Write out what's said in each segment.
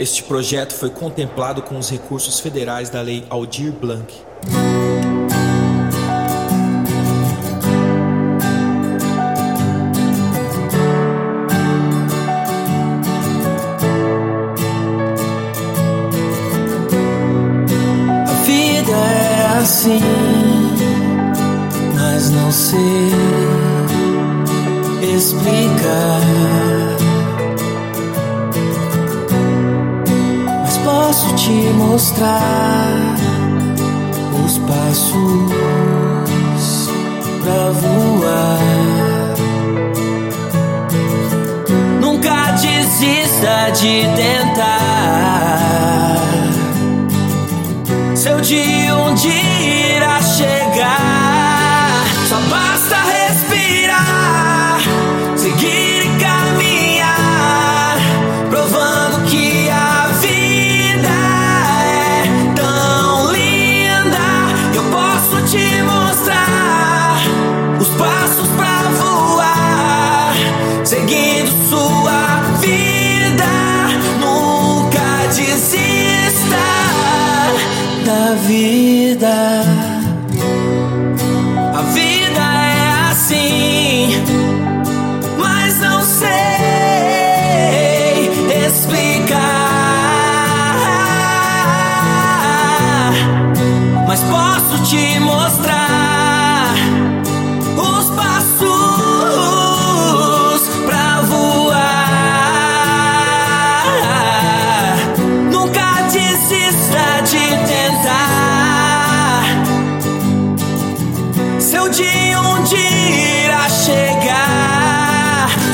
Este projeto foi contemplado com os recursos federais da Lei Aldir Blanc. Posso te mostrar os passos pra voar. Nunca desista de tentar. Seu dia um dia irá chegar.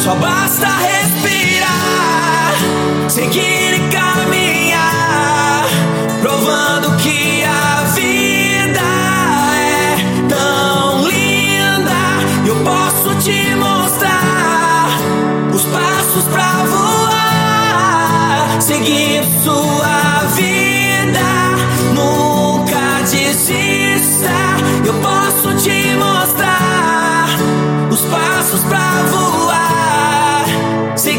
Só basta respirar, seguir e caminhar, provando que a vida é tão linda. Eu posso te mostrar os passos pra voar, seguindo sua vida. Nunca desista. Eu posso te mostrar os passos pra voar,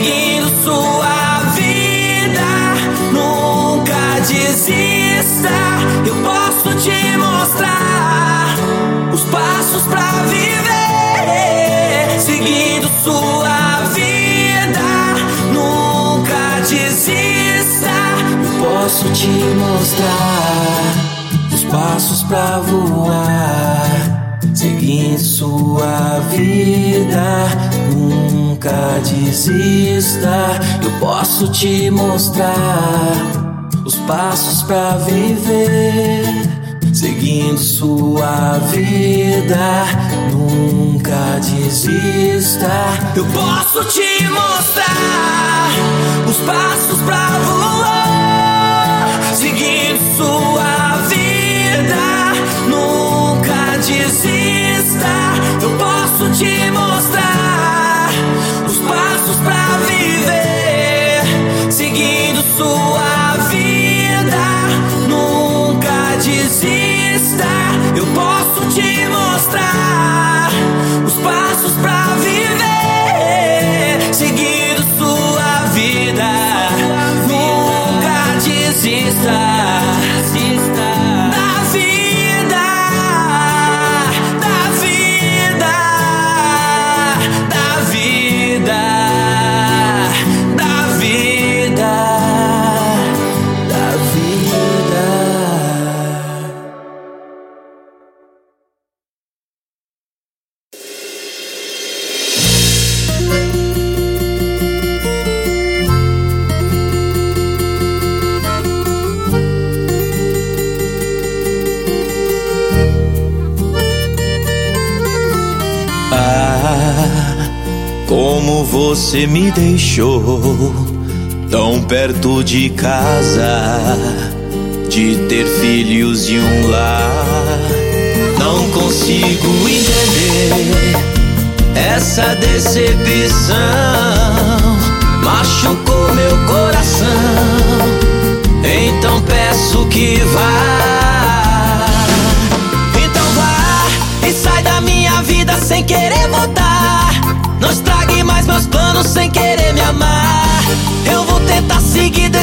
seguindo sua vida. Nunca desista. Eu posso te mostrar os passos pra viver, seguindo sua vida. Nunca desista. Eu posso te mostrar os passos pra voar, seguindo sua vida. Nunca desista. Eu posso te mostrar os passos pra viver, seguindo sua vida. Nunca desista. Eu posso te mostrar os passos pra voar, seguindo sua vida. Nunca desista. Eu posso te mostrar você me deixou tão perto de casa, de ter filhos e um lar. Não consigo entender essa decepção, machucou meu coração. Então peço que vá.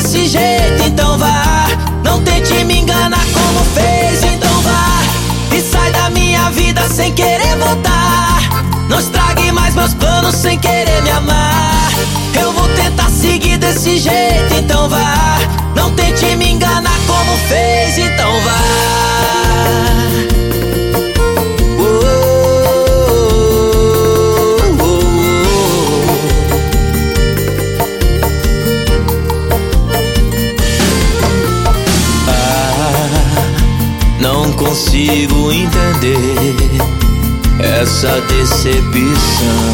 desse jeito, então vá. Não tente me enganar como fez, então vá. E sai da minha vida sem querer voltar. Não estrague mais meus planos sem querer me amar. Eu vou tentar seguir desse jeito, então decepção.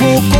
Te deixar.